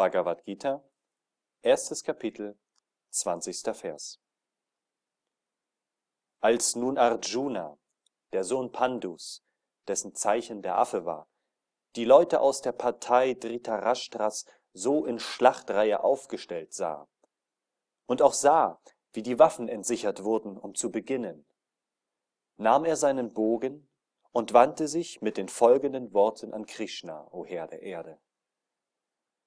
Bhagavad Gita, erstes Kapitel, 20. Vers. Als nun Arjuna, der Sohn Pandus, dessen Zeichen der Affe war, die Leute aus der Partei Dhritarashtras so in Schlachtreihe aufgestellt sah und auch sah, wie die Waffen entsichert wurden, um zu beginnen, nahm er seinen Bogen und wandte sich mit den folgenden Worten an Krishna, O Herr der Erde